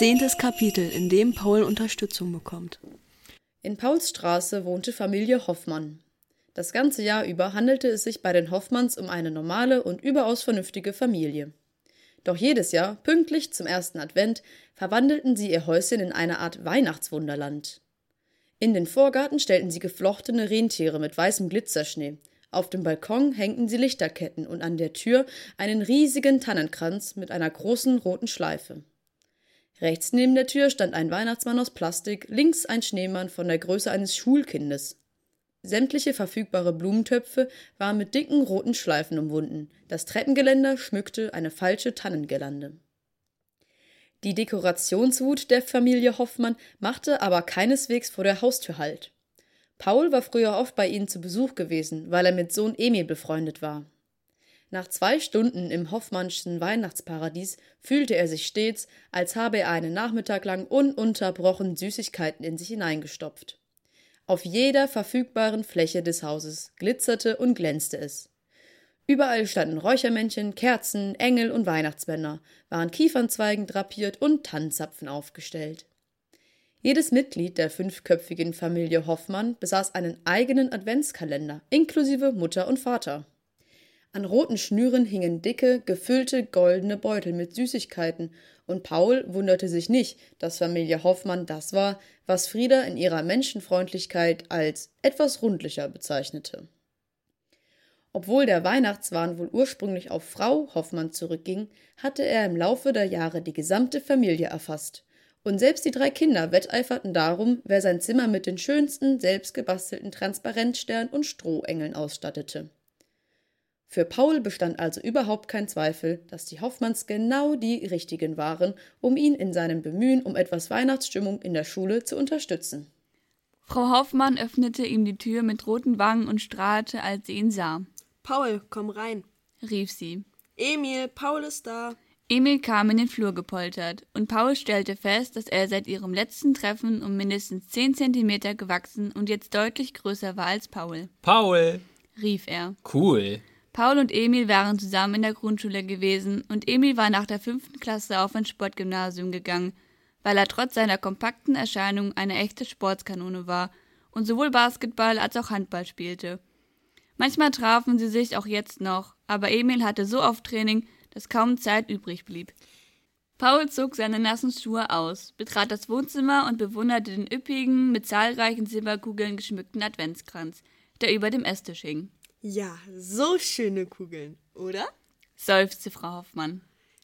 Zehntes Kapitel, in dem Paul Unterstützung bekommt. In Paulsstraße wohnte Familie Hoffmann. Das ganze Jahr über handelte es sich bei den Hoffmanns um eine normale und überaus vernünftige Familie. Doch jedes Jahr, pünktlich zum ersten Advent, verwandelten sie ihr Häuschen in eine Art Weihnachtswunderland. In den Vorgarten stellten sie geflochtene Rentiere mit weißem Glitzerschnee, auf dem Balkon hängten sie Lichterketten und an der Tür einen riesigen Tannenkranz mit einer großen roten Schleife. Rechts neben der Tür stand ein Weihnachtsmann aus Plastik, links ein Schneemann von der Größe eines Schulkindes. Sämtliche verfügbare Blumentöpfe waren mit dicken roten Schleifen umwunden. Das Treppengeländer schmückte eine falsche Tannengirlande. Die Dekorationswut der Familie Hoffmann machte aber keineswegs vor der Haustür Halt. Paul war früher oft bei ihnen zu Besuch gewesen, weil er mit Sohn Emil befreundet war. Nach zwei Stunden im Hoffmannschen Weihnachtsparadies fühlte er sich stets, als habe er einen Nachmittag lang ununterbrochen Süßigkeiten in sich hineingestopft. Auf jeder verfügbaren Fläche des Hauses glitzerte und glänzte es. Überall standen Räuchermännchen, Kerzen, Engel und Weihnachtsbänder, waren Kiefernzweigen drapiert und Tannenzapfen aufgestellt. Jedes Mitglied der fünfköpfigen Familie Hoffmann besaß einen eigenen Adventskalender, inklusive Mutter und Vater. An roten Schnüren hingen dicke, gefüllte goldene Beutel mit Süßigkeiten, und Paul wunderte sich nicht, dass Familie Hoffmann das war, was Frieda in ihrer Menschenfreundlichkeit als etwas rundlicher bezeichnete. Obwohl der Weihnachtswahn wohl ursprünglich auf Frau Hoffmann zurückging, hatte er im Laufe der Jahre die gesamte Familie erfasst. Und selbst die drei Kinder wetteiferten darum, wer sein Zimmer mit den schönsten, selbstgebastelten Transparentsternen und Strohengeln ausstattete. Für Paul bestand also überhaupt kein Zweifel, dass die Hoffmanns genau die richtigen waren, um ihn in seinem Bemühen um etwas Weihnachtsstimmung in der Schule zu unterstützen. Frau Hoffmann öffnete ihm die Tür mit roten Wangen und strahlte, als sie ihn sah. Paul, komm rein, rief sie. Emil, Paul ist da. Emil kam in den Flur gepoltert, und Paul stellte fest, dass er seit ihrem letzten Treffen um mindestens zehn Zentimeter gewachsen und jetzt deutlich größer war als Paul. Paul, rief er. cool. Paul und Emil waren zusammen in der Grundschule gewesen und Emil war nach der fünften Klasse auf ein Sportgymnasium gegangen, weil er trotz seiner kompakten Erscheinung eine echte Sportskanone war und sowohl Basketball als auch Handball spielte. Manchmal trafen sie sich auch jetzt noch, aber Emil hatte so oft Training, dass kaum Zeit übrig blieb. Paul zog seine nassen Schuhe aus, betrat das Wohnzimmer und bewunderte den üppigen, mit zahlreichen Silberkugeln geschmückten Adventskranz, der über dem Esstisch hing. Ja, so schöne Kugeln, oder? seufzte Frau Hoffmann.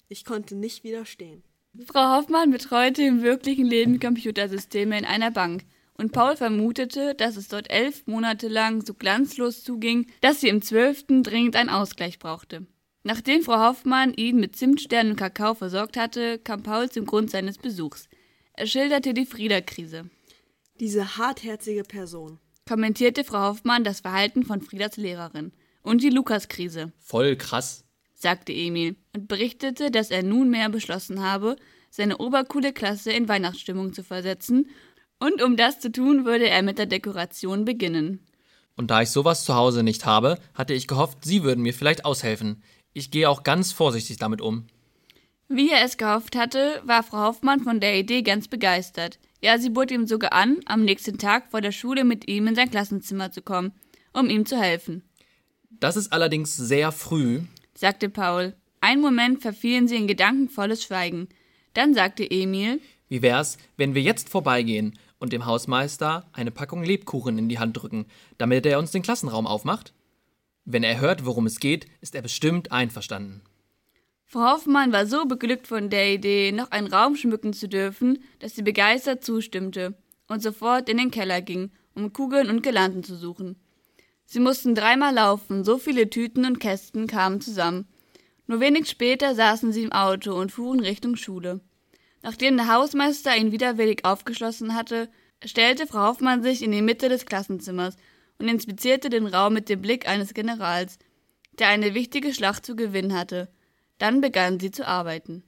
Ich konnte nicht widerstehen. Frau Hoffmann betreute im wirklichen Leben Computersysteme in einer Bank, und Paul vermutete, dass es dort elf Monate lang so glanzlos zuging, dass sie im zwölften dringend einen Ausgleich brauchte. Nachdem Frau Hoffmann ihn mit Zimtsternen und Kakao versorgt hatte, kam Paul zum Grund seines Besuchs. Er schilderte die Frieda-Krise. Diese hartherzige Person. Kommentierte Frau Hoffmann das Verhalten von Friedas Lehrerin. Und die Lukas-Krise, Voll krass. sagte Emil und berichtete, dass er nunmehr beschlossen habe, seine obercoole Klasse in Weihnachtsstimmung zu versetzen, und um das zu tun, würde er mit der Dekoration beginnen. Und da ich sowas zu Hause nicht habe, hatte ich gehofft, Sie würden mir vielleicht aushelfen. Ich gehe auch ganz vorsichtig damit um. Wie er es gehofft hatte, war Frau Hoffmann von der Idee ganz begeistert. Ja, sie bot ihm sogar an, am nächsten Tag vor der Schule mit ihm in sein Klassenzimmer zu kommen, um ihm zu helfen, Das ist allerdings sehr früh. sagte Paul. Einen Moment verfielen sie in gedankenvolles Schweigen. Dann sagte Emil, Wie wär's, wenn wir jetzt vorbeigehen und dem Hausmeister eine Packung Lebkuchen in die Hand drücken, damit er uns den Klassenraum aufmacht? Wenn er hört, worum es geht, ist er bestimmt einverstanden. Frau Hoffmann war so beglückt von der Idee, noch einen Raum schmücken zu dürfen, dass sie begeistert zustimmte und sofort in den Keller ging, um Kugeln und Girlanden zu suchen. Sie mussten dreimal laufen, so viele Tüten und Kästen kamen zusammen. Nur wenig später saßen sie im Auto und fuhren Richtung Schule. Nachdem der Hausmeister ihn widerwillig aufgeschlossen hatte, stellte Frau Hoffmann sich in die Mitte des Klassenzimmers und inspizierte den Raum mit dem Blick eines Generals, der eine wichtige Schlacht zu gewinnen hatte. Dann begann sie zu arbeiten.